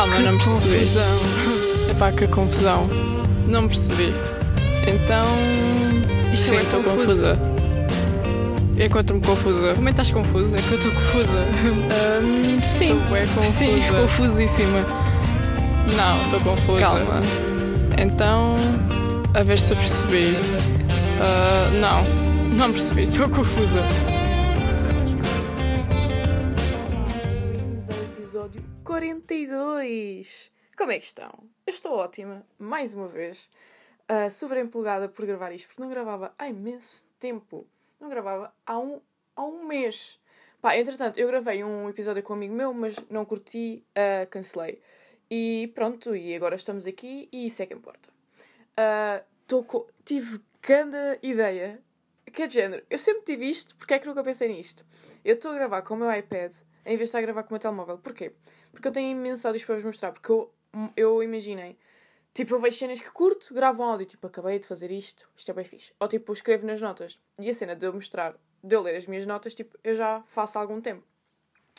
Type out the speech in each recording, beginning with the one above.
Calma, não percebi. Confusão. Epá, que confusão. Não percebi. Então. Isto Sim, é estou confusa. Encontro-me confusa. Como é que estás confusa? É que eu estou confusa. Ahm, sim. Estou confusa. Sim, confusíssima. Não, estou confusa. Calma. Então, a ver se eu percebi. Ah, não, não percebi, estou confusa. 42. Como é que estão? Eu estou ótima, mais uma vez. Uh, super empolgada por gravar isto, porque não gravava há imenso tempo. Não gravava há um, há um mês. Pá, entretanto, eu gravei um episódio com um amigo meu, mas não curti, uh, cancelei. E pronto, e agora estamos aqui e isso é que importa. Uh, tô tive grande ideia. Que é de género. Eu sempre tive isto, porque é que nunca pensei nisto? Eu estou a gravar com o meu iPad em vez de estar a gravar com o meu telemóvel. Porquê? Porque eu tenho imensos áudios para vos mostrar. Porque eu, eu imaginei. Tipo, eu vejo cenas que curto, gravo um áudio. Tipo, acabei de fazer isto, isto é bem fixe. Ou tipo, escrevo nas notas. E a cena de eu mostrar, de eu ler as minhas notas, tipo, eu já faço há algum tempo.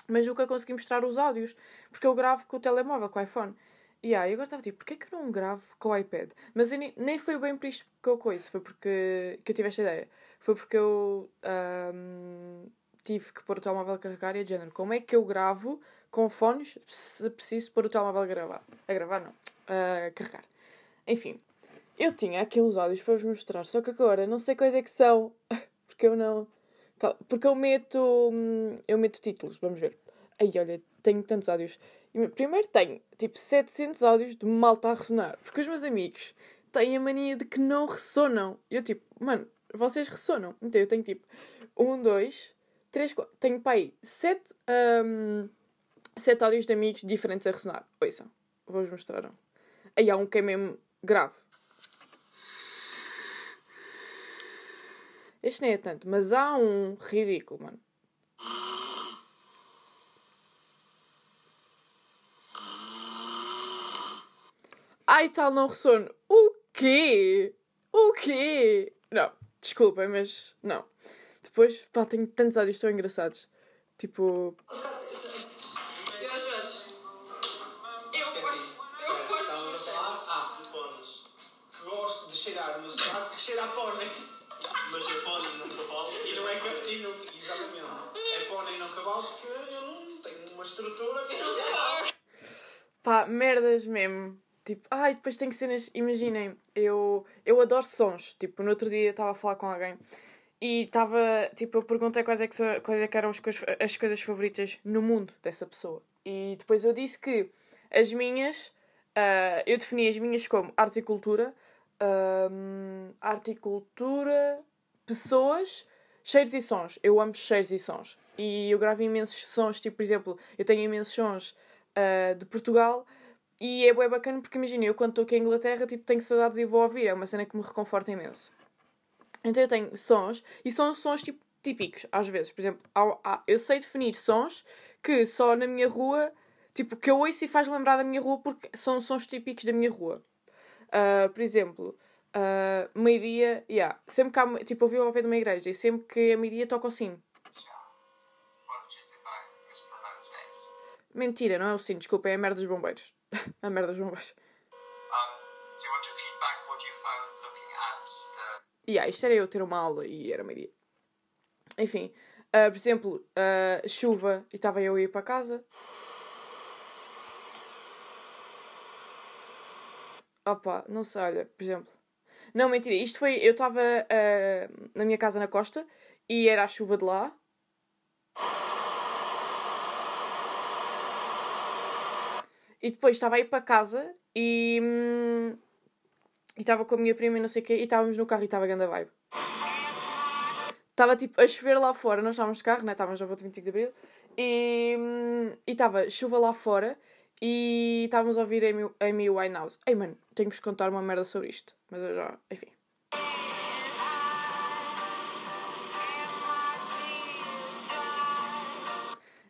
Mas nunca consegui mostrar os áudios. Porque eu gravo com o telemóvel, com o iPhone. E aí, agora estava tipo, porquê que eu não gravo com o iPad? Mas nem, nem foi bem por isto que eu coisa, foi porque que eu tive esta ideia. Foi porque eu ahm, tive que pôr o telemóvel a carregar e a de género. Como é que eu gravo com fones se preciso pôr o telemóvel a gravar? A gravar não, a carregar. Enfim, eu tinha aqui uns áudios para vos mostrar, só que agora não sei quais é que são, porque eu não... Porque eu meto, hum, eu meto títulos, vamos ver. Aí, olha, tenho tantos áudios. Primeiro tenho, tipo, 700 áudios de malta a ressonar. Porque os meus amigos têm a mania de que não ressonam. Eu, tipo, mano, vocês ressonam. Então eu tenho, tipo, 1, 2, 3, 4... Tenho, aí, 7, hum, 7 áudios de amigos diferentes a ressonar. Ouçam, vou-vos mostrar um. Aí há um que é mesmo grave. Este nem é tanto, mas há um ridículo, mano. Ai, tal, não ressono. O quê? O quê? Não, desculpem, mas não. Depois, pá, tenho tantos áudios tão engraçados. Tipo, Eu, Jorge. Eu gosto. Eu gosto. Estávamos a falar, ah, de póneis. Que gosto de cheirar cheira a. Mas é cavalo. E não é e não, Exatamente. É e cavalo porque eu não tenho uma estrutura que não pá, merdas mesmo. Tipo, ai, depois tenho cenas. Imaginem, eu, eu adoro sons. Tipo, no outro dia estava a falar com alguém e estava. Tipo, eu perguntei quais é que, quais é que eram as, as coisas favoritas no mundo dessa pessoa. E depois eu disse que as minhas. ah, eu defini as minhas como arte e cultura, ahm, arte e cultura, pessoas, cheiros e sons. Eu amo cheiros e sons. E eu gravo imensos sons, tipo, por exemplo, eu tenho imensos sons ah, de Portugal e é bem bacana porque imagina, eu quando estou aqui em Inglaterra, tipo, tenho saudades e vou ouvir, é uma cena que me reconforta imenso. Então eu tenho sons, e são sons tipo, típicos, às vezes. Por exemplo, há- há- eu sei definir sons que só na minha rua, tipo, que eu ouço e faz lembrar da minha rua porque são sons típicos da minha rua. Ah, por exemplo, ah, meio-dia, yeah, sempre que há, tipo, eu vivo ao pé de uma igreja e sempre que é meio-dia toca o sino. Mentira, não é o sino, desculpa, é a merda dos bombeiros. a merda dos bombeiros. The Yeah, isto era eu ter uma aula e era meio-dia. Enfim, ah, por exemplo, ah, chuva e estava eu a ir para casa. Opa, não sei, olha, por exemplo. Não, mentira, isto foi. Eu estava ah, na minha casa na costa e era a chuva de lá. E depois estava a ir para casa e. hum, e estava com a minha prima e não sei o quê, e estávamos no carro e estava a grande vibe. Estava tipo a chover lá fora, nós estávamos de carro, né? estávamos na volta 25 de Abril, e hum, estava chuva lá fora e estávamos a ouvir Amy, Winehouse. Ei mano, tenho que vos contar uma merda sobre isto, mas eu já, enfim.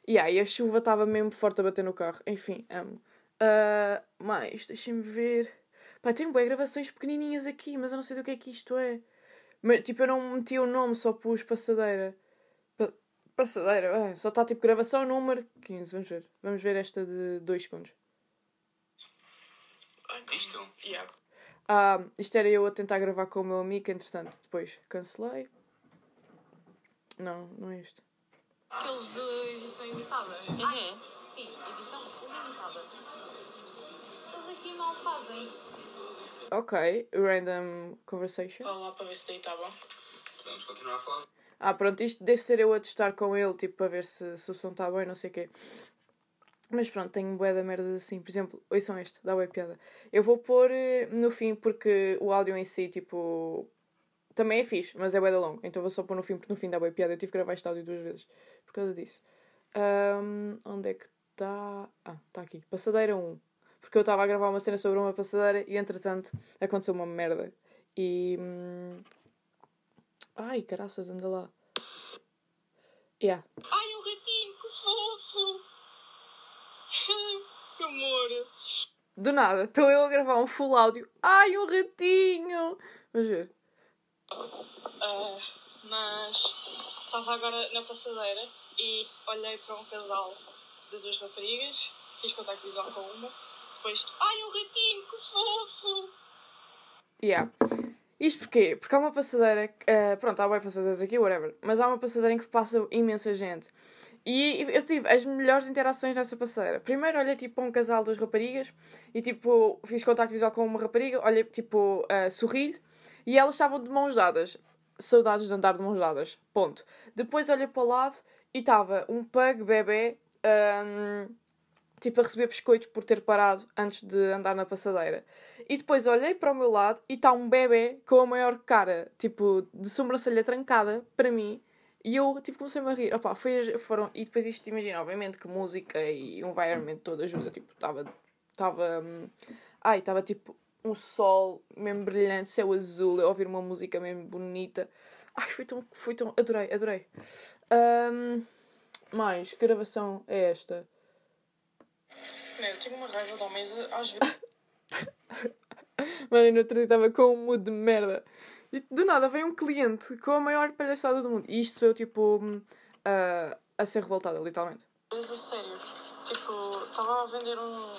E aí a chuva estava mesmo forte a bater no carro, enfim, amo. Ah, mais, deixem-me ver. Pá, tem boas gravações pequenininhas aqui, mas eu não sei do que é que isto é. Mas, tipo, eu não meti o nome, só pus passadeira. Pa- passadeira, ah, só está tipo gravação número 15, vamos ver. Vamos ver esta de 2 segundos. Ai, Isto? Yeah. Ah, isto era eu a tentar gravar com o meu amigo, entretanto, depois cancelei. Não, não é isto. Aqueles de edição imitada. Uhum. Sim, edição limitada. Eles aqui não fazem. Ok, random conversation. Vá lá para ver se daí está bom. Podemos continuar a falar. Ah, pronto, isto deve ser eu a testar com ele, tipo, para ver se, se o som está bem, não sei o quê. Mas pronto, tenho bué da merda assim. Por exemplo, ouçam este, dá bué piada. Eu vou pôr eh, no fim porque o áudio em si, tipo, também é fixe, mas é bué da longo. Então vou só pôr no fim porque no fim dá bué piada. Eu tive que gravar este áudio duas vezes por causa disso. Ahm, onde é que está? Ah, está aqui. Passadeira 1. Porque eu estava a gravar uma cena sobre uma passadeira e entretanto aconteceu uma merda. E. hum, Ai, caraças, anda lá. Yeah. Ai, um ratinho, que fofo! que amor! Do nada, estou eu a gravar um full áudio. Ai, um ratinho! Vamos ver. Ah, mas estava agora na passadeira e olhei para um casal de duas raparigas, fiz contacto visual com uma, depois, ai, um ratinho, que fofo! Yeah. Isto porquê? Porque há uma passadeira. eh, pronto, há bem passadeiras aqui, whatever. Mas há uma passadeira em que passa imensa gente. E eu tive as melhores interações nessa passadeira. Primeiro olhei tipo para um casal, duas raparigas, e tipo fiz contacto visual com uma rapariga, olhei tipo, uh, sorri e elas estavam de mãos dadas. Saudades de andar de mãos dadas. Ponto. Depois olhei para o lado e estava um pug bebê. ahm, tipo, a receber biscoitos por ter parado antes de andar na passadeira. E depois olhei para o meu lado e está um bebê com a maior cara, tipo, de sobrancelha trancada para mim. E eu, tipo, comecei-me a rir. Opa, foi, foram... E depois isto, imagina, obviamente que música e environment todo ajuda. Tipo, estava... Estava... hum, Ai, estava tipo um sol mesmo brilhante, céu azul, a ouvir uma música mesmo bonita. Ai, foi tão... Foi tão... Adorei, adorei. Ahm, mais, que gravação é esta? Meu, eu tenho uma raiva de homens às vezes. Mano, eu no outro dia estava com um mood de merda. E do nada veio um cliente com a maior palhaçada do mundo. E isto sou eu, tipo, hum, a, ser revoltada, literalmente. Mas a sério, tipo, estava a vender um.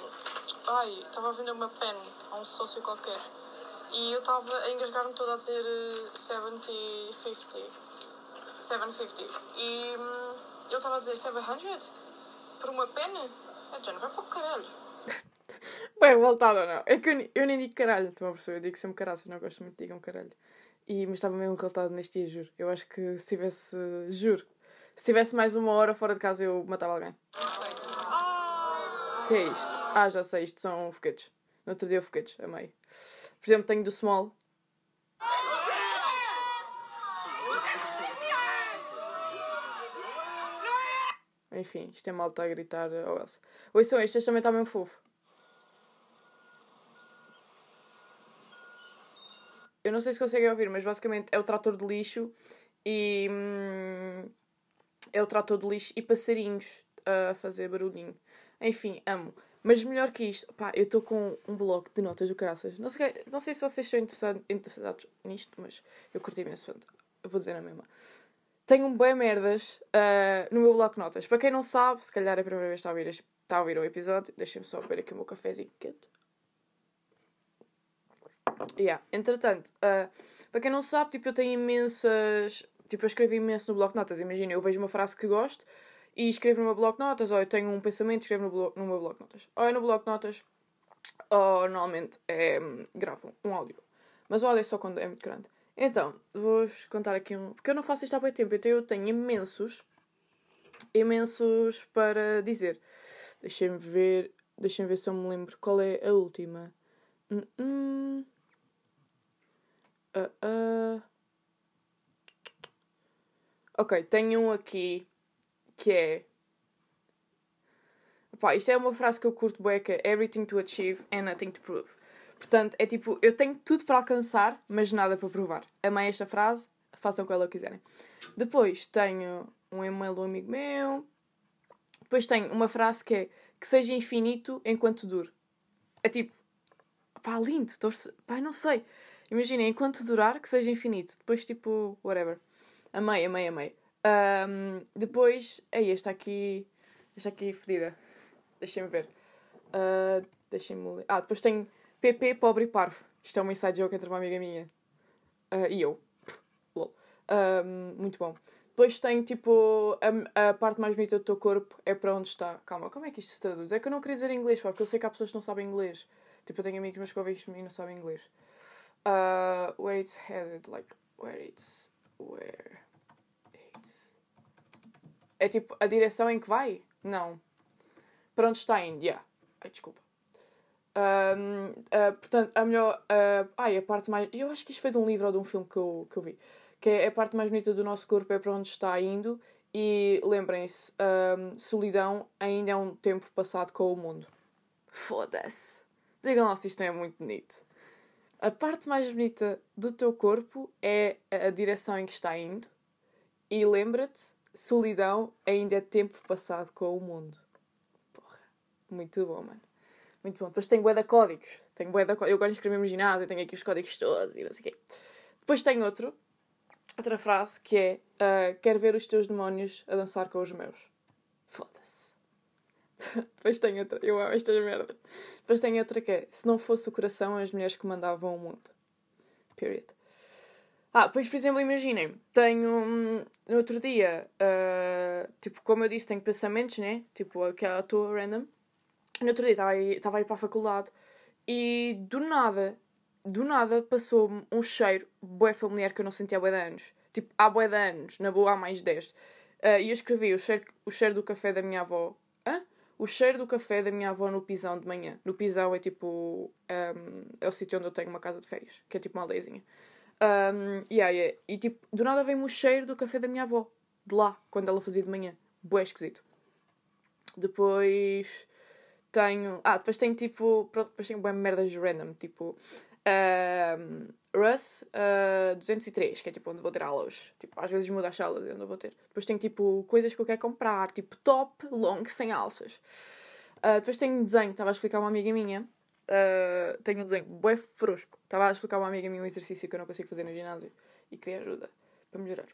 Ai, estava a vender uma pen a um sócio qualquer. E eu estava a engasgar-me toda a dizer eh, 70-50. 750. E hum, ele estava a dizer 700 por uma pen? Já não vai para o caralho. Bem, revoltada ou não? É que eu, eu nem digo caralho, estão a perceber? Eu digo sempre caraças, não gosto muito de digam caralho. E, mas estava mesmo revoltada neste dia, juro. Eu acho que se tivesse, juro, se tivesse mais uma hora fora de casa eu matava alguém. O que é isto? Ah, já sei, isto são foguetes. No outro dia foguetes, amei. Por exemplo, tenho do Small. Enfim, isto é malta a gritar ao Elsa. Ouçam este, este também está mesmo fofo. Eu não sei se conseguem ouvir, mas basicamente é o trator de lixo e. hum, é o trator de lixo e passarinhos a fazer barulhinho. Enfim, amo. Mas melhor que isto, pá, eu estou com um bloco de notas do caraças. Não sei, não sei se vocês estão interessados, nisto, mas eu curti imenso. vou dizer na mesma. Tenho um bem merdas ah, no meu bloco de notas. Para quem não sabe, se calhar é a primeira vez que está a ouvir, este- está a ouvir episódio, deixem-me só beber aqui o meu cafezinho quente. Yeah. Entretanto, ah, para quem não sabe, tipo, eu tenho imensas. Tipo, eu escrevo imenso no bloco de notas. Imagina, eu vejo uma frase que gosto e escrevo no meu bloco de notas, ou eu tenho um pensamento e escrevo no, blo- no meu bloco de notas. Ou é no bloco de notas, ou normalmente é, hum, gravo um áudio. Mas o áudio é só quando é muito grande. Então, vou-vos contar aqui um. Porque eu não faço isto há muito tempo, então eu tenho imensos. Imensos para dizer. Deixem-me ver. Deixem-me ver se eu me lembro qual é a última. Ah, ah. Ok, tenho um aqui que é. Pá, isto é uma frase que eu curto bem, que é Everything to achieve and nothing to prove. Portanto, é tipo, eu tenho tudo para alcançar, mas nada para provar. Amei esta frase, façam com ela o que quiserem. Depois tenho um e-mail do amigo meu. Depois tenho uma frase que é que seja infinito enquanto dure. É tipo, pá, lindo, estou pá, não sei. Imaginem, enquanto durar, que seja infinito. Depois, tipo, whatever. Amei, amei, amei. Ahm, depois, é esta aqui, esta aqui fedida. Deixem-me ver. Ah, Deixem-me. Ah, depois tenho PP, pobre e parvo. Isto é uma inside joke entre uma amiga minha uh, e eu. Lol. Um, muito bom. Depois tem tipo a, a, parte mais bonita do teu corpo é para onde está. Calma, como é que isto se traduz? É que eu não queria dizer inglês, pá, porque eu sei que há pessoas que não sabem inglês. Tipo, eu tenho amigos meus que ouvem isto e não sabem inglês. Uh, where it's headed, like, where it's. Where it's. É tipo a direção em que vai? Não. Para onde está indo? Yeah. Ai, desculpa. Um, uh, portanto, a melhor. Uh, ai, a parte mais. Eu acho que isto foi de um livro ou de um filme que eu, que eu vi que é a parte mais bonita do nosso corpo, é para onde está indo. E lembrem-se, um, solidão ainda é um tempo passado com o mundo. Foda-se. Digam lá se isto não é muito bonito. A parte mais bonita do teu corpo é a direção em que está indo. E lembra-te, solidão ainda é tempo passado com o mundo. Porra, muito bom, mano. Muito bom. Depois tenho bué códigos. Tenho bué. Eu agora escrevi no ginásio, tenho aqui os códigos todos e não sei o quê. Depois tenho outro, outra frase que é: uh, Quero ver os teus demónios a dançar com os meus. Foda-se. Depois tem outra, eu amo estas merdas. Depois tem outra que é: Se não fosse o coração, as mulheres comandavam o mundo. Period. Ah, pois por exemplo, imaginem, tenho um, no outro dia, uh, tipo, como eu disse, tenho pensamentos, né? Tipo, aquela à toa random. No outro dia estava estava aí para a faculdade e do nada do nada passou-me um cheiro bué familiar que eu não sentia há bué de anos. Tipo, há bué de anos, na boa há mais de 10. Uh, e eu escrevi o cheiro, o cheiro do café da minha avó. Hã? O cheiro do café da minha avó no pisão de manhã. No pisão é tipo. Um, é o sítio onde eu tenho uma casa de férias, que é tipo uma aldeiazinha. Um, yeah, yeah. E tipo, do nada vem-me o cheiro do café da minha avó. De lá, quando ela fazia de manhã. Bué esquisito. Depois tenho. Ah, depois tenho tipo. Pronto, depois tenho merdas random. Tipo, Uh, Russ uh, 203, que é tipo onde vou ter aulas. Tipo, às vezes muda as salas onde eu vou ter. Depois tenho tipo coisas que eu quero comprar, tipo top, long, sem alças. Uh, depois tenho desenho, estava a explicar a uma amiga minha. Uh, tenho um desenho bué frusco. Estava a explicar a uma amiga minha um exercício que eu não consigo fazer no ginásio e queria ajuda para melhorar.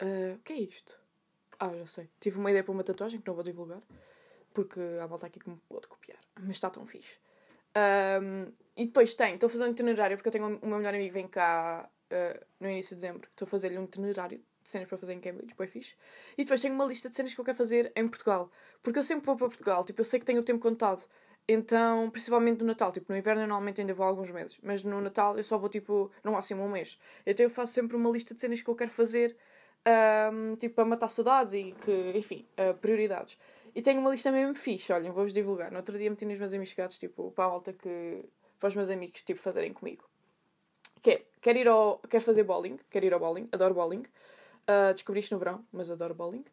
Uh, o que é isto? Ah, já sei. Tive uma ideia para uma tatuagem que não vou divulgar porque há volta aqui que me pode copiar. Mas está tão fixe. Um, e depois tenho, estou a fazer um itinerário porque eu tenho o meu melhor amigo vem cá uh, no início de dezembro. Estou a fazer-lhe um itinerário de cenas para fazer em Cambridge, bem fixe. E depois tenho uma lista de cenas que eu quero fazer em Portugal. Porque eu sempre vou para Portugal, tipo, eu sei que tenho o tempo contado. Então, principalmente no Natal, tipo, no inverno eu normalmente ainda vou alguns meses, mas no Natal eu só vou tipo, no máximo um mês. Então eu faço sempre uma lista de cenas que eu quero fazer, um, tipo, para matar saudades e que, enfim, uh, prioridades. E tenho uma lista mesmo fixe, olhem, vou-vos divulgar. No outro dia meti nos meus amigos chegados, tipo, para a volta que. para os meus amigos, tipo, fazerem comigo. Que é, quero ir ao. quero fazer bowling, quero ir ao bowling, adoro bowling. Uh, descobri isto no verão, mas adoro bowling.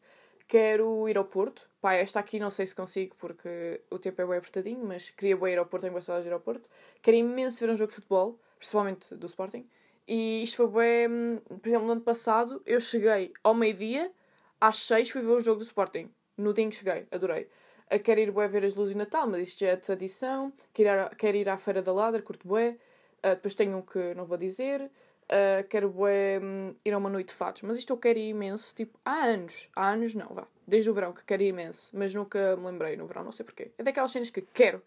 Quero ir ao Porto. Pá, esta aqui não sei se consigo porque o tempo é bem apertadinho, mas queria bem ir ao Porto, tenho gostado de ir ao Porto. Quero imenso ver um jogo de futebol, principalmente do Sporting. E isto foi bem. Por exemplo, no ano passado eu cheguei ao meio-dia, às seis fui ver o jogo do Sporting no dia em que cheguei, adorei. Uh, quero ir bué ver as luzes de Natal, mas isto já é tradição. Quero ir, a, quero ir à Feira da Ladra, curto bué. Uh, depois tenho um que não vou dizer. Uh, quero bué um, ir a uma noite de fatos. Mas isto eu quero ir imenso, tipo, há anos. Há anos não, vá. Desde o verão que quero ir imenso. Mas nunca me lembrei no verão, não sei porquê. É daquelas cenas que quero,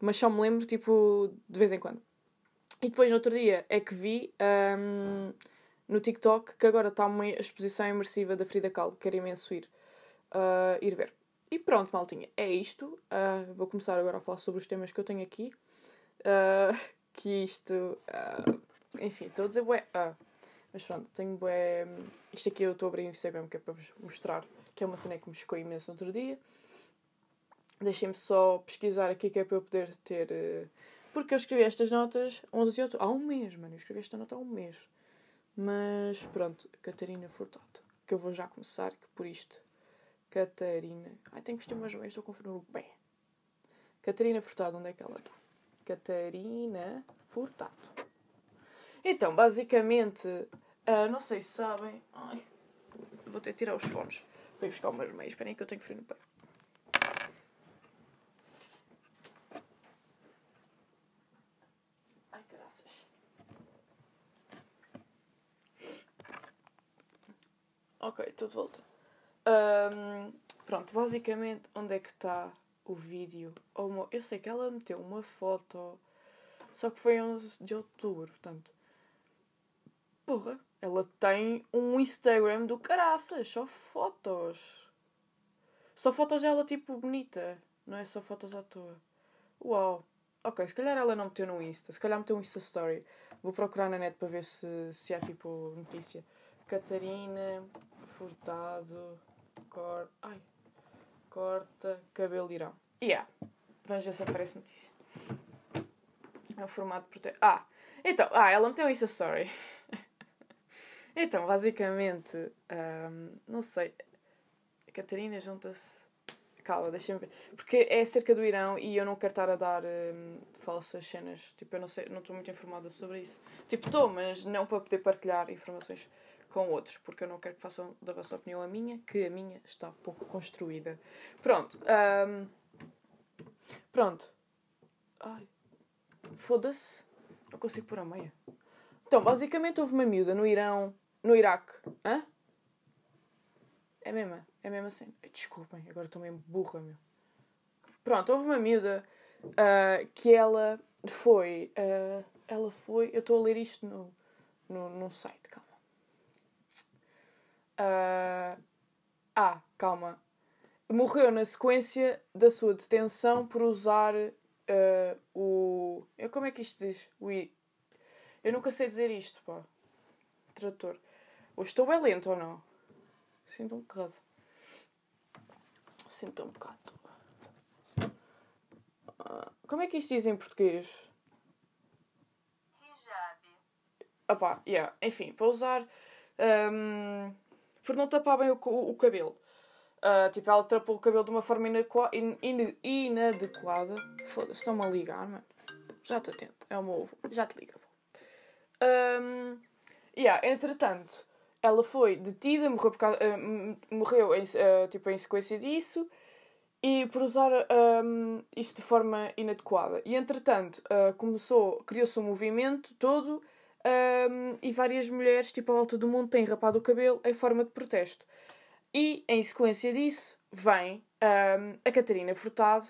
mas só me lembro, tipo, de vez em quando. E depois, no outro dia, é que vi um, no TikTok que agora está uma exposição imersiva da Frida Kahlo. Quero imenso ir uh, ir ver. E pronto, maltinha, é isto. Uh, vou começar agora a falar sobre os temas que eu tenho aqui. Uh, que isto. enfim, estou a dizer bué. mas pronto, tenho bué. Isto aqui eu estou a abrir o Instagram que é para vos mostrar, que é uma cena que me chocou imenso no outro dia. Deixem-me só pesquisar aqui que é para eu poder ter. Porque eu escrevi estas notas 11 de outubro. Há um mês, mano. Eu escrevi esta nota há um mês. Mas pronto, Catarina Furtado. Que eu vou já começar, que por isto Catarina. Ai, tenho que vestir umas meias, estou com frio no pé. Catarina Furtado, onde é que ela está? Catarina Furtado. Então, basicamente, uh, não sei se sabem. Ai, vou que tirar os fones para ir buscar umas meias. Esperem que eu tenho frio no pé. Ai, graças. Ok, estou de volta. Um, pronto, basicamente, onde é que está o vídeo? Eu sei que ela meteu uma foto Só que foi 11 de outubro, portanto. Porra, ela tem um Instagram do caraças, só fotos. Só fotos dela, tipo, bonita. Não é só fotos à toa. Uau. Ok, se calhar ela não meteu no Insta. Se calhar meteu um Insta Story. Vou procurar na net para ver se, se há, tipo, notícia. Catarina Furtado corta... Ai. Corta cabelo irão. Yeah. Vamos ver se aparece notícia. É o formato prote... Ah! Então, ah, ela meteu um Insta Story. então, basicamente, ahm, não sei. A Catarina junta-se. Calma, deixa-me ver. Porque é acerca do Irão e eu não quero estar a dar hum, falsas cenas. Tipo, eu não sei, não estou muito informada sobre isso. Tipo, estou, mas não para poder partilhar informações com outros, porque eu não quero que façam da vossa opinião a minha, que a minha está pouco construída. Pronto. hum, pronto. Ai. Foda-se. Não consigo pôr a meia. Então, basicamente houve uma miúda no Irão, no Iraque. Hã? É mesmo, é mesmo assim. Desculpem, agora estou mesmo burra, meu. Pronto, houve uma miúda ah, que ela foi. ah, ela foi. Eu estou a ler isto no, no, num site, calma. Ah, ah, calma. Morreu na sequência da sua detenção por usar ah, o. eu- Como é que isto diz? O i- Eu nunca sei dizer isto, pá. Trator. Ou estou bem lento ou não? Sinto um bocado. Sinto um bocado. Ah, Como é que isto diz em português? Hijab. Opá, yeah. Enfim, para usar. hum, por não tapar bem o, co- o cabelo. Ah, tipo, ela trapou o cabelo de uma forma inadequa- in- in- inadequada. Foda-se, estão-me a ligar, mano. Já te atento. É o meu ovo. Já te liga, avó. Um, yeah, entretanto, ela foi detida, morreu, causa, m- morreu em, ah, tipo, em sequência disso e por usar um, isso de forma inadequada. E entretanto, começou, criou-se um movimento todo um, e várias mulheres, tipo, à volta do mundo, têm rapado o cabelo em forma de protesto. E em sequência disso, vem um, a Catarina Furtado.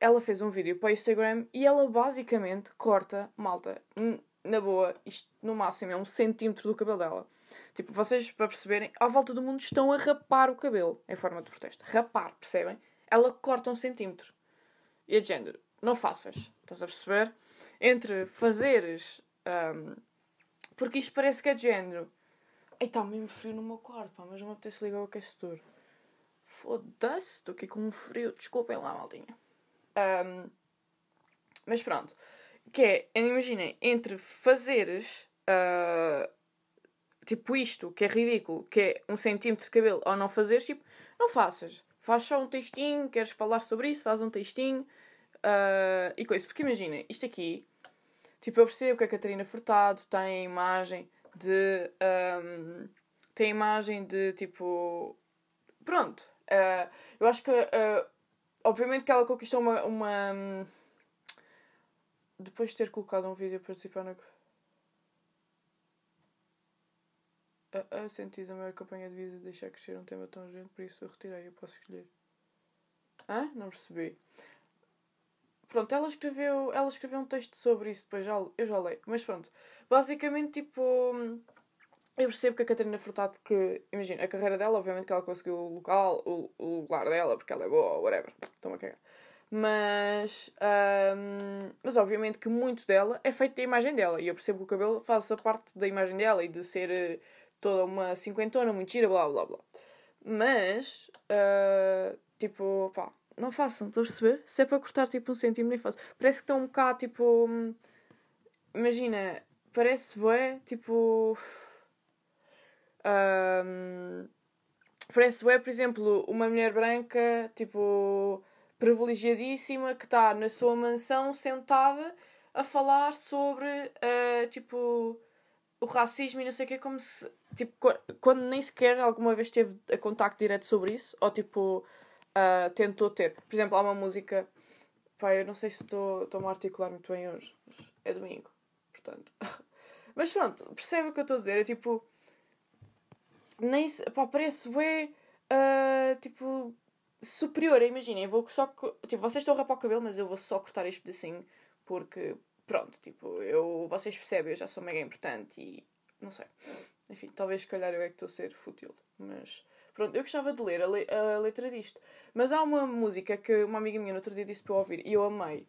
Ela fez um vídeo para o Instagram e ela basicamente corta, malta, na boa, isto no máximo é um centímetro do cabelo dela. Tipo, vocês, para perceberem, à volta do mundo estão a rapar o cabelo em forma de protesto. Rapar, percebem? Ela corta um centímetro. E é de género, não faças, estás a perceber? Entre fazeres. ahm, porque isto parece que é de género. Ei, está mesmo frio no meu quarto, pá, mas não me apetece ligar o aquecedor. Foda-se, estou aqui com um frio. Desculpem lá, maldinha. Ahm, mas pronto. Que é, imaginem, entre fazeres ah, tipo isto, que é ridículo, que é um centímetro de cabelo, ou não fazeres, tipo, não faças. Faz só um textinho, queres falar sobre isso, faz um textinho ah, e coisa. Porque imaginem, isto aqui, tipo, eu percebo que a Catarina Furtado tem a imagem de. ahm, tem a imagem de tipo. Pronto. ah, eu acho que. ah, obviamente que ela conquistou uma. uma hum, depois de ter colocado um vídeo a participar na. A, a sentido da maior campanha de vida de deixar crescer um tema tão urgente, por isso eu retirei, eu posso escolher. Hã? Não percebi. Pronto, ela escreveu, ela escreveu um texto sobre isso, depois já, eu já leio. Mas pronto, basicamente, tipo, eu percebo que a Catarina Furtado, que, imagina, a carreira dela, obviamente que ela conseguiu o local, o, o lugar dela, porque ela é boa, whatever, estão a cagar. Mas, mas obviamente que muito dela é feito da imagem dela. E eu percebo que o cabelo faz essa parte da imagem dela e de ser eh, toda uma cinquentona, muito gira, blá blá blá. Mas, ah, tipo, pá, não façam, estão a perceber? Se é para cortar tipo um centímetro, nem façam. Parece que estão um bocado tipo. hum, Imagina, parece bué, tipo. ahm, parece bué, por exemplo, uma mulher branca, tipo privilegiadíssima que está na sua mansão sentada a falar sobre ah, tipo o racismo e não sei o que como se tipo qu- quando nem sequer alguma vez teve a contacto direto sobre isso ou tipo ah, tentou ter. Por exemplo há uma música pá, eu não sei se estou estou-me a articular muito bem hoje é domingo portanto. Mas pronto percebe o que eu estou a dizer? É tipo nem pá, parece bué, ah, tipo superior, imaginem, eu vou só tipo, vocês estão a rapar o cabelo, mas eu vou só cortar este pedacinho porque pronto, tipo, eu, vocês percebem, eu já sou mega importante e não sei. Enfim, talvez se calhar eu é que estou a ser fútil, mas pronto, eu gostava de ler a, le a letra disto. Mas há uma música que uma amiga minha no outro dia disse para eu ouvir e eu amei,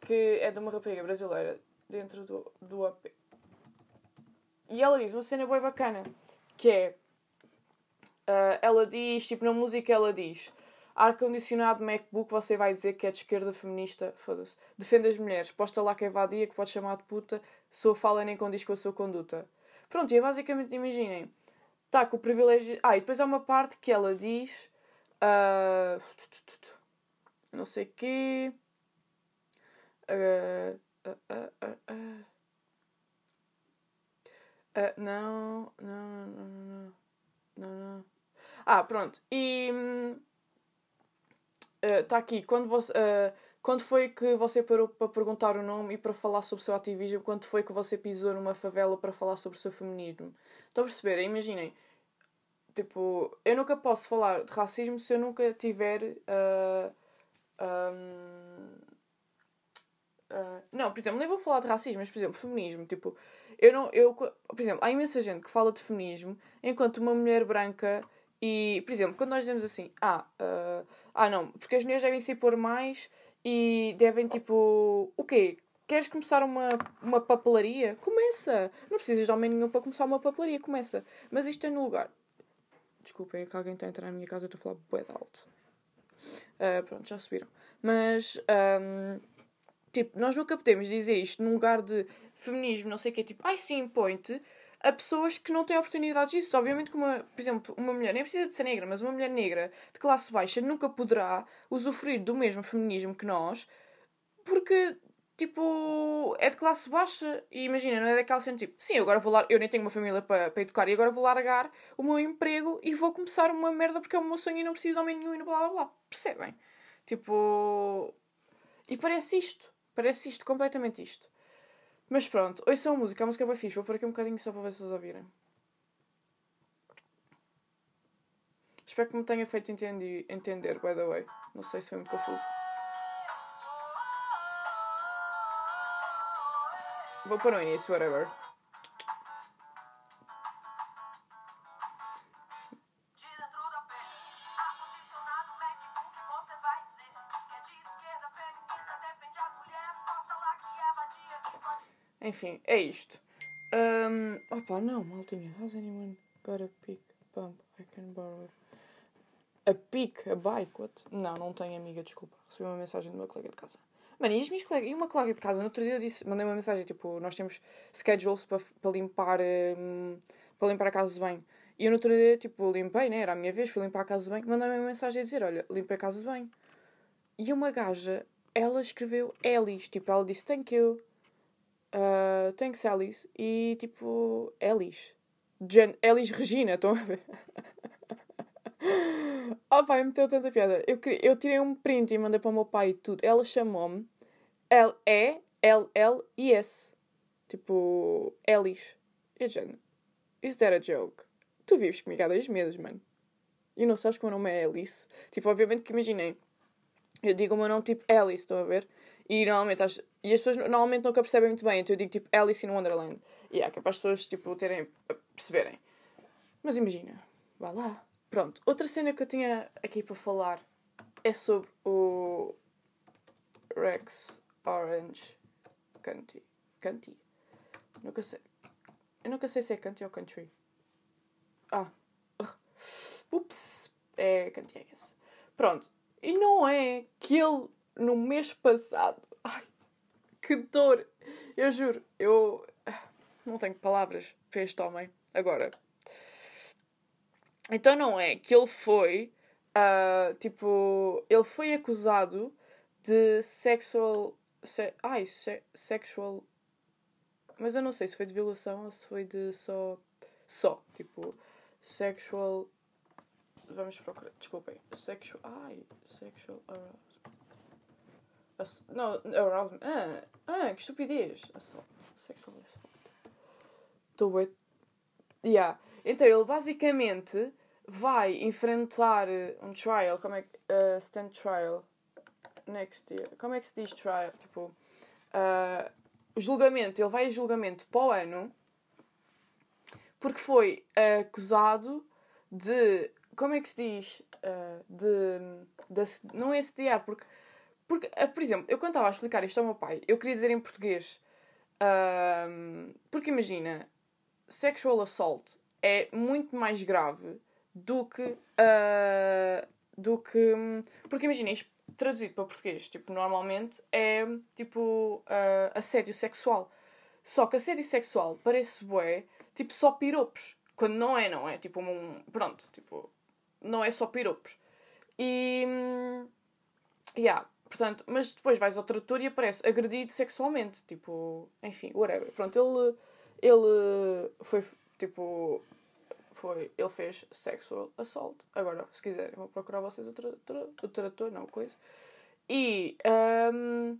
que é de uma rapariga brasileira dentro do, do AP. E ela diz uma cena bem bacana, que é. ah, ela diz, tipo, na música ela diz. Ar-condicionado MacBook, você vai dizer que é de esquerda feminista, foda-se. Defende as mulheres, posta lá que é vadia, que pode chamar de puta, sua fala nem condiz com a sua conduta. Pronto, e é basicamente, imaginem, tá com o privilégio. Ah, e depois há uma parte que ela diz. ah, não sei quê. ah, ah, não, não, não, não, não, não. Ah, pronto. E está aqui. Quando, você, quando foi que você parou para perguntar o nome e para falar sobre o seu ativismo? Quando foi que você pisou numa favela para falar sobre o seu feminismo? Estão a perceber? Imaginem. Tipo, eu nunca posso falar de racismo se eu nunca tiver. ah, ahm, ah, não, por exemplo, nem vou falar de racismo, mas por exemplo, feminismo. Tipo, eu não. Eu, por exemplo, há imensa gente que fala de feminismo enquanto uma mulher branca. E, por exemplo, quando nós dizemos assim, ah, ah, ah não, porque as mulheres devem se impor mais e devem tipo. O quê? Queres começar uma, uma papelaria? Começa! Não precisas de homem nenhum para começar uma papelaria, começa. Mas isto é no lugar. Desculpem, é que alguém está a entrar na minha casa, eu estou a falar bué alto. Ah, pronto, já subiram. Mas, ahm, tipo, nós nunca podemos dizer isto num lugar de feminismo, não sei o quê, tipo, ai sim, põe-te a pessoas que não têm oportunidades disso. Obviamente que, uma, por exemplo, uma mulher, nem precisa de ser negra, mas uma mulher negra de classe baixa nunca poderá usufruir do mesmo feminismo que nós, porque, tipo, é de classe baixa e imagina, não é daquela cena tipo, sim, agora vou lá, eu nem tenho uma família para, educar e agora vou largar o meu emprego e vou começar uma merda porque é o meu sonho e não preciso de homem nenhum e blá blá blá. Percebem? Tipo. E parece isto. Parece isto, completamente isto. Mas pronto, ouçam a música, a música é bem fixe. Vou pôr aqui um bocadinho só para ver se vocês ouvirem. Espero que me tenha feito entendi, entender, by the way. Não sei se foi muito confuso. Vou pôr no início, whatever. Enfim, é isto. Um, opa, não, maltinha. Has anyone got a pick pump I can borrow? A pick? A bike? What? Não, não tenho amiga, desculpa. Recebi uma mensagem do meu colega de casa. Mano, e as minhas colegas? E uma colega de casa, no outro dia eu disse, mandei uma mensagem, tipo, nós temos schedules para, para limpar hum, para limpar a casa de banho. E eu no outro dia, tipo, limpei, né? Era a minha vez, fui limpar a casa de banho. Mandei-me uma mensagem a dizer, olha, limpei a casa de banho. E uma gaja, ela escreveu Elis, tipo, ela disse thank you. Uh, thanks, Alice. E tipo, Elis. Jen, Elis Regina, estão a ver? oh pai, meteu tanta piada. Eu, eu tirei um print e mandei para o meu pai e tudo. Ela chamou-me L-E-L-L-I-S. Tipo, Elis. E Jen, is that a joke? Tu vives comigo há dois meses, mano. E não sabes que o meu nome é Alice. Tipo, obviamente que imaginei. Eu digo o meu nome tipo Alice, estão a ver? E normalmente as, e as pessoas normalmente nunca percebem muito bem, então eu digo tipo Alice in Wonderland. E é que é para as pessoas tipo, terem, perceberem. Mas imagina, vá lá. Pronto, outra cena que eu tinha aqui para falar é sobre o Rex Orange Country. Country? Nunca sei. Eu nunca sei se é country ou country. Ah. Ups. É country, I guess. Pronto. E não é que ele, no mês passado. Ai, que dor! Eu juro, eu não tenho palavras para este homem. Agora. Então não é que ele foi. ah, tipo. Ele foi acusado de sexual. Se, ai, se, sexual. Mas eu não sei se foi de violação ou se foi de só. Só. Tipo. Sexual. Vamos procurar. Desculpem. Sexual. Ai. Sexual arousal. Não, arousal. Ah, ah, que estupidez. Assault. Sexual assault. Estou bué- Yeah. Então ele basicamente vai enfrentar eh, um trial. Como é que. Uh, stand trial. Next year. Como é que se diz trial? Tipo. o julgamento, ele vai a julgamento para o ano porque foi acusado de. Como é que se diz? De, de Não é assediar, porque. Porque, ah, por exemplo, eu quando estava a explicar isto ao meu pai, eu queria dizer em português. ahm, porque imagina, sexual assault é muito mais grave do que. ah, do que. Porque imagina, isto traduzido para português, tipo, normalmente é tipo ah, assédio sexual. Só que assédio sexual parece bué, tipo, só piropos. Quando não é, não é? Tipo, um. Pronto, tipo. Não é só piropos. E. hum, Yeah, portanto, mas depois vais ao tradutor e aparece agredido sexualmente. Tipo, enfim, whatever. Pronto, ele. Ele foi tipo. Foi, ele fez sexual assault. Agora, se quiserem, vou procurar vocês o, tra, tra, o não, coisa. E. Um,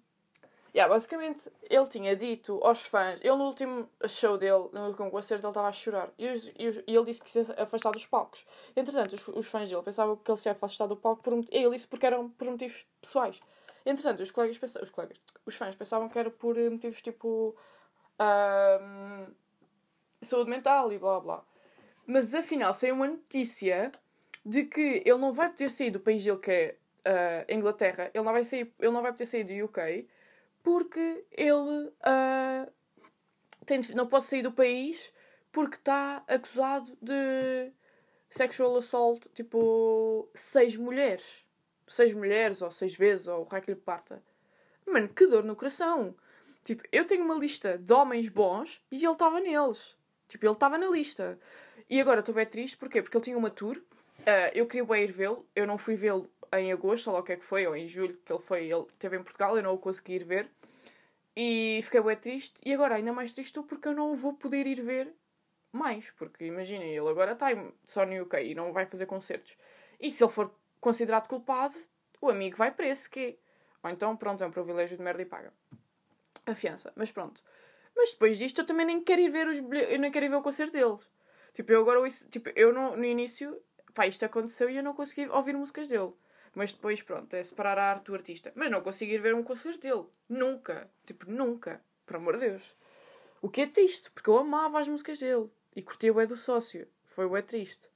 yeah, basicamente, ele tinha dito aos fãs. Ele no último show dele, no último concerto, ele estava a chorar. E, os- e os- e ele disse que se afastar dos palcos. Entretanto, os, os fãs dele pensavam que ele se ia afastar do palco por, ele disse porque eram por motivos pessoais. Entretanto, os colegas, os colegas, os fãs pensavam que era por eh, motivos tipo saúde mental e blá blá. Mas afinal saiu uma notícia de que ele não vai poder sair do país dele que é a Inglaterra, ele não vai sair, ele não vai poder sair do UK porque ele ah, tem não pode sair do país porque está acusado de sexual assault, tipo, seis mulheres. Seis mulheres, ou seis vezes, ou o raio que lhe parta. Mano, que dor no coração. Tipo, eu tenho uma lista de homens bons e ele estava neles. Tipo, ele estava na lista. E agora estou bem triste, porquê? Porque ele tinha uma tour. ah, eu queria ir vê-lo. Eu não fui vê-lo em agosto, ou o que é que foi, ou em julho, que ele foi. Ele esteve em Portugal, eu não o consegui ir ver. E fiquei bem triste. E agora ainda mais triste estou porque eu não o vou poder ir ver mais. Porque imaginem, ele agora está só no UK e não vai fazer concertos. E se ele for considerado culpado, o amigo vai preso, que Ou então, pronto, é um privilégio de merda e paga. A fiança. Mas pronto. Mas depois disto eu também nem quero ir ver os eu nem quero ir ver o concerto deles. Tipo, eu agora tipo, eu no, no início, pá, isto aconteceu e eu não consegui ouvir músicas dele. Mas depois, pronto, é separar a arte do artista. Mas não consigo ir ver um concerto dele. Nunca. Tipo, nunca. Por amor de Deus. O que é triste, porque eu amava as músicas dele. E curtia o é do sócio. Foi o é triste.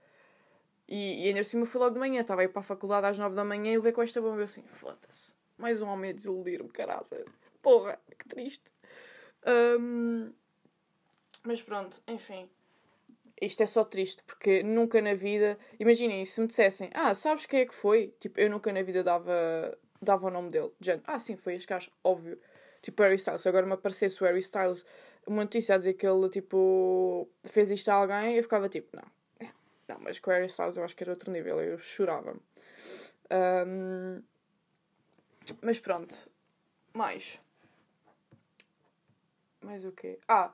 E, e ainda cima foi logo de manhã. Estava a ir para a faculdade às nove da manhã e levei com esta bomba. Eu assim, foda-se. Mais um homem a desiludir-me, caralho. Porra, que triste. Hum, mas pronto, enfim. Isto é só triste, porque nunca na vida. Imaginem, se me dissessem, ah, sabes quem é que foi? Tipo, eu nunca na vida dava, dava o nome dele. Ah, sim, foi este gajo, óbvio. Tipo, Harry Styles. Agora me aparecesse o Harry Styles, uma notícia a dizer que ele, tipo, fez isto a alguém, eu ficava tipo, não. Não, mas com o Harry Styles eu acho que era outro nível, eu chorava. Hum, mas pronto. Mais. Mais o quê? Ah,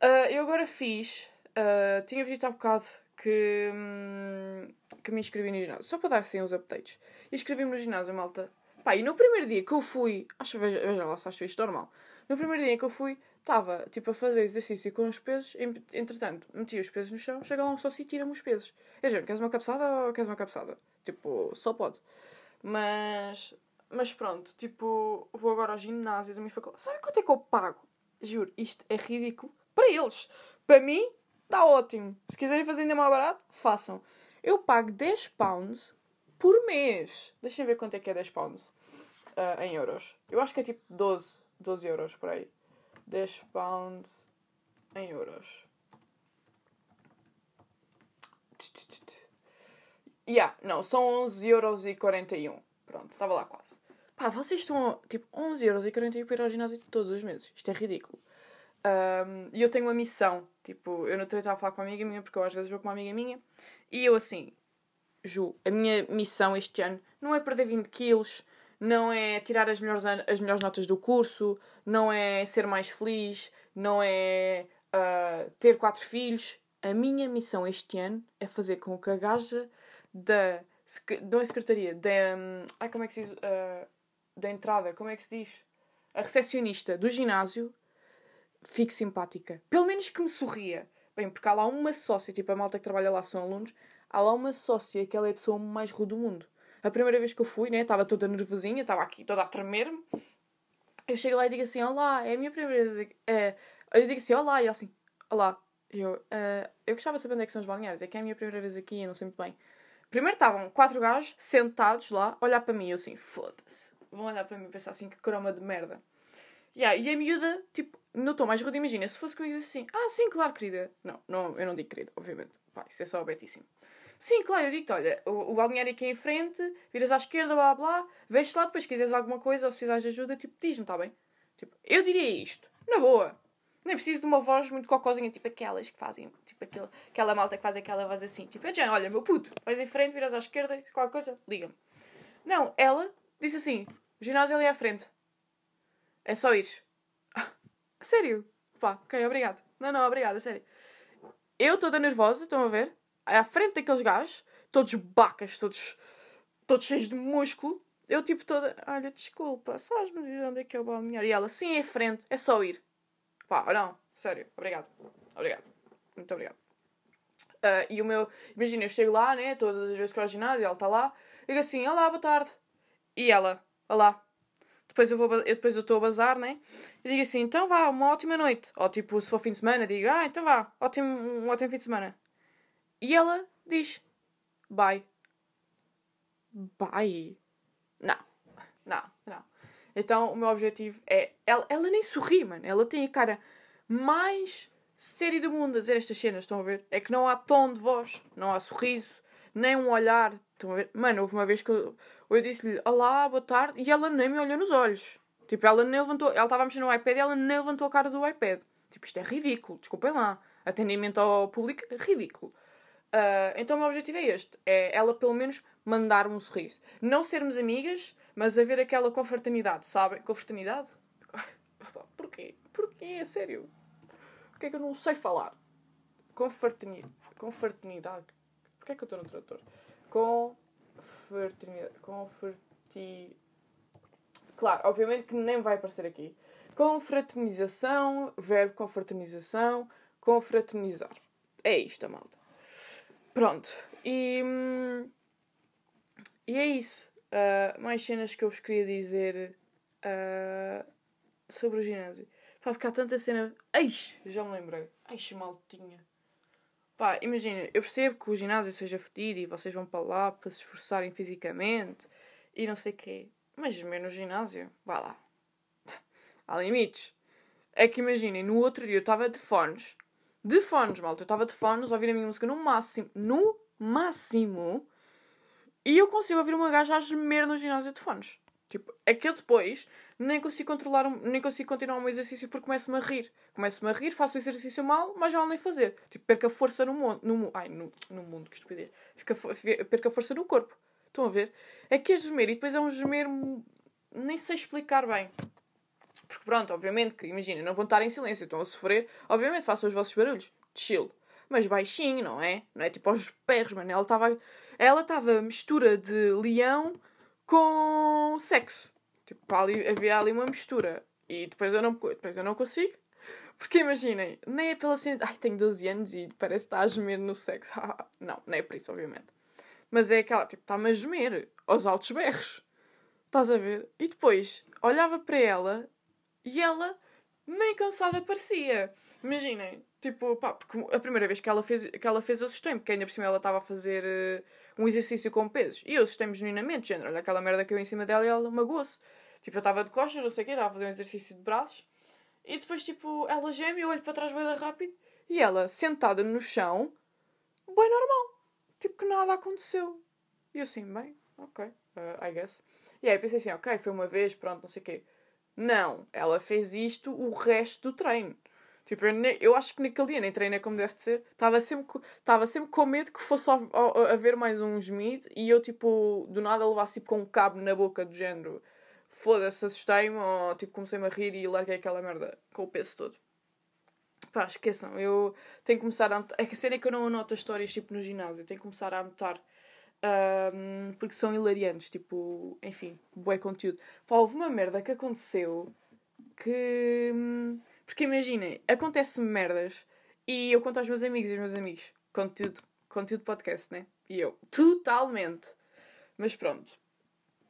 ah, eu agora fiz. Ah, tinha dito há bocado que, hum, que me inscrevi no ginásio. Só para dar assim uns updates. Inscrevi-me no ginásio, malta. Pá, e no primeiro dia que eu fui. Acho, veja, veja lá se acho isto normal. No primeiro dia que eu fui, estava tipo a fazer exercício com os pesos. Entretanto, meti os pesos no chão. Chega lá um sócio e tira-me os pesos. É género, queres uma cabeçada ou queres uma cabeçada? Tipo, só pode. Mas. Mas pronto, tipo, vou agora ao ginásio da minha faculdade. Sabe quanto é que eu pago? Juro, isto é ridículo. Para eles. Para mim, está ótimo. Se quiserem fazer ainda mais barato, façam. Eu pago 10 pounds por mês. Deixem ver quanto é que é 10 pounds ah, em euros. Eu acho que é tipo 12, 12 euros por aí. 10 pounds em euros. Yeah, não, são 11 euros e 41. Pronto, estava lá quase. Pá, vocês estão, tipo, 11 euros e 41 para ir ao ginásio todos os meses. Isto é ridículo. Um, e eu tenho uma missão. Tipo, eu não estava a falar com uma amiga minha, porque eu às vezes vou com uma amiga minha. E eu assim, Ju, a minha missão este ano não é perder 20 quilos, não é tirar as melhores, as melhores notas do curso, não é ser mais feliz, não é ah, ter quatro filhos. A minha missão este ano é fazer com que a gaja da. Não é secretaria, da. hum, Ai, como é que se diz? Ah, da entrada, como é que se diz? A recepcionista do ginásio fique simpática. Pelo menos que me sorria. Bem, porque há lá uma sócia, tipo a malta que trabalha lá são alunos, há lá uma sócia que ela é a pessoa mais rude do mundo. A primeira vez que eu fui, né, estava toda nervosinha, estava aqui toda a tremer-me. eu chego lá e digo assim, olá, é a minha primeira vez. É, eu digo assim, olá, e ela assim, olá. Eu, eh, eu gostava de saber onde é que são os balneários, é que é a minha primeira vez aqui, eu não sei muito bem. Primeiro estavam quatro gajos sentados lá, a olhar para mim, eu assim, foda-se. Vão olhar para mim e pensar assim, que croma de merda. Yeah, e a miúda, tipo, no tom mais rude, imagina, se fosse comigo assim, ah, sim, claro, querida. Não, não eu não digo querida, obviamente. Pá, isso é só betíssimo. Sim, claro, eu digo-te, olha, o, o balneário aqui em frente, viras à esquerda, blá blá, vês lá, depois se quiseres alguma coisa ou se precisares de ajuda, tipo, diz-me, está bem? Tipo, eu diria isto, na boa. Nem preciso de uma voz muito cocozinha, tipo aquelas que fazem, tipo aquele, aquela malta que faz aquela voz assim. Tipo, já, olha, meu puto, vais em frente, viras à esquerda, qualquer coisa, liga-me. Não, ela disse assim, ginásio ali à frente. É só ir. Sério? Pá, ok, obrigado. Não, não, obrigada, sério. Eu toda nervosa, estão a ver? À frente daqueles gajos, todos bacas, todos, todos cheios de músculo. Eu tipo toda, olha, desculpa, sabes-me dizer onde é que é o balneário? E ela, sim, é frente, é só ir. Pá, não, sério, obrigado. Obrigado. Muito obrigado. Ah, e o meu, imagina, eu chego lá, né, todas as vezes que eu ao ginásio, ela está lá, digo assim, olá, boa tarde. E ela, olá. Depois eu vou, eu depois eu estou a bazar, né? E digo assim, então vá, uma ótima noite. Ou tipo, se for fim de semana, digo, ah, então vá, ótimo, um ótimo fim de semana. E ela diz, bye. Bye? Não, não, não. Então o meu objetivo é. Ela, ela nem sorri, mano. Ela tem a cara mais séria do mundo a dizer estas cenas, estão a ver? É que não há tom de voz, não há sorriso, nem um olhar. Estão a ver? Mano, houve uma vez que eu, eu disse-lhe olá, boa tarde, e ela nem me olhou nos olhos. Tipo, ela nem levantou. Ela estava a mexer no iPad e ela nem levantou a cara do iPad. Tipo, isto é ridículo, desculpem lá. Atendimento ao público, ridículo. Ah, então o meu objetivo é este: é ela pelo menos mandar-me um sorriso. Não sermos amigas, mas haver aquela confraternidade, sabem? Confraternidade? Porquê? Porquê? É sério? Porquê é que eu não sei falar? Confraternidade. Porquê é que eu estou no trator? Confraternidade. Conferti. Claro, obviamente que nem vai aparecer aqui. Confraternização, verbo confraternização, confraternizar. É isto, malta. Pronto. E, hum, e é isso. Ah, mais cenas que eu vos queria dizer ah, sobre o ginásio. Pá, porque há tanta cena. Eixe, já me lembrei. Eixe, maltinha. Pá, imagina, eu percebo que o ginásio seja fedido e vocês vão para lá para se esforçarem fisicamente e não sei o quê. Mas no ginásio, vá lá. Há limites. É que imaginem, no outro dia eu estava de fones. De fones, malta. Eu estava de fones a ouvir a minha música no máximo. No máximo. E eu consigo ouvir uma gaja a gemer no ginásio de fones. Tipo, é que eu depois nem consigo controlar, um- nem consigo continuar o meu exercício porque começo-me a rir. Começo-me a rir, faço o exercício mal, mas já não nem fazer. Tipo, perco a força no mundo. No, ai, no, no mundo, que estupidez. Fico a fo- Perco a força no corpo. Estão a ver? É que é gemer e depois é um gemer. Nem sei explicar bem. Porque pronto, obviamente que, imagina, não vão estar em silêncio, estão a sofrer. Obviamente façam os vossos barulhos. Chill. Mas baixinho, não é? Não é tipo aos berros, mano. Ela estava. Ela estava mistura de leão com sexo. Tipo, ali, havia ali uma mistura. E depois eu não, depois eu não consigo. Porque imaginem, nem é pela cena. Ai, tenho 12 anos e parece que está a gemer no sexo. não, não é por isso, obviamente. Mas é aquela, tipo, está-me a gemer aos altos berros. Estás a ver? E depois olhava para ela e ela nem cansada parecia. Imaginem, tipo, pá, porque a primeira vez que ela fez, que ela fez assustei-me, porque ainda por cima ela estava a fazer eh, um exercício com pesos. E eu assustei-me genuinamente, género, olha aquela merda que eu em cima dela e ela magoou-se. Tipo, eu estava de costas, não sei o quê, estava a fazer um exercício de braços. E depois, tipo, ela geme, eu olho para trás bem rápido e ela, sentada no chão, bem normal. Tipo, que nada aconteceu. E eu assim, bem, ok, uh, I guess. E aí pensei assim, ok, foi uma vez, pronto, não sei o quê. Não, ela fez isto o resto do treino. Tipo, eu, eu acho que naquele dia nem treinei como deve de ser. Estava sempre, estava sempre com medo que fosse ao- haver mais um gemido e eu, tipo, do nada levasse tipo, com um cabo na boca do género. Foda-se, assustei-me ou tipo, comecei-me a rir e larguei aquela merda com o peso todo. Pá, esqueçam, eu tenho que começar a anotar. É que a cena é que eu não anoto as histórias tipo no ginásio, eu tenho que começar a anotar. ahm, porque são hilariantes, tipo, enfim, bué conteúdo. Pá, houve uma merda que aconteceu que. Porque imaginem, acontece-me merdas e eu conto aos meus amigos e aos meus amigos. Conteúdo, conteúdo podcast, né? E eu, totalmente. Mas pronto.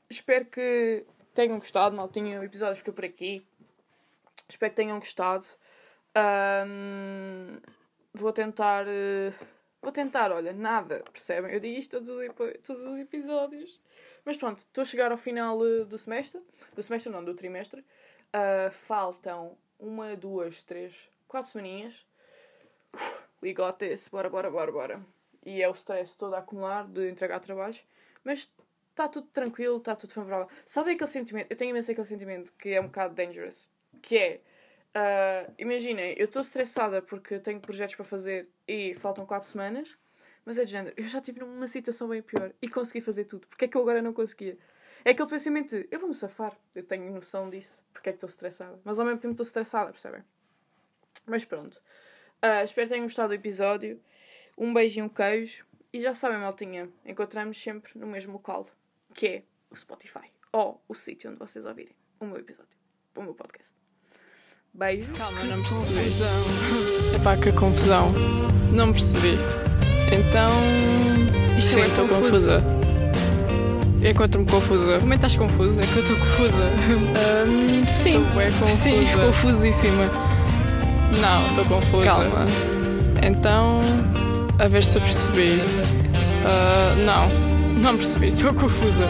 Espero que tenham gostado, maltinha. O episódio fica por aqui. Espero que tenham gostado. Ahm, vou tentar. eh, vou tentar, olha, nada, percebem? Eu digo isto todos os, todos os episódios. Mas pronto, estou a chegar ao final eh, do semestre. Do semestre não, do trimestre. Ah, faltam uma, duas, três, quatro semaninhas. We got this. Bora, bora, bora, bora. E é o stress todo a acumular de entregar trabalhos. Mas está tudo tranquilo, está tudo favorável. Sabe aquele sentimento? Eu tenho imenso aquele sentimento que é um bocado dangerous. Que é, ah, imaginem, eu estou estressada porque tenho projetos para fazer e faltam 4 semanas, mas é de género, eu já estive numa situação bem pior e consegui fazer tudo. Porque é que eu agora não conseguia? É aquele pensamento de, eu vou-me safar, eu tenho noção disso, porque é que estou estressada. Mas ao mesmo tempo estou estressada, percebem? Mas pronto. Ah, espero que tenham gostado do episódio. Um beijo e um queijo. E já sabem, maltinha, encontramos sempre no mesmo local, que é o Spotify. Ou o sítio onde vocês ouvirem o meu episódio, o meu podcast. Beijo. Calma, não percebi. Epá, que confusão. Não percebi. Então. Isto Sim, é confuso. confusa. Eu encontro-me confusa. Como é que estás confusa? É que eu estou confusa. Ahm, sim. Estou bem confusa. Sim, confusíssima. Não, estou confusa. Calma. Então. A ver se eu percebi. Ah, não, não percebi. Estou confusa.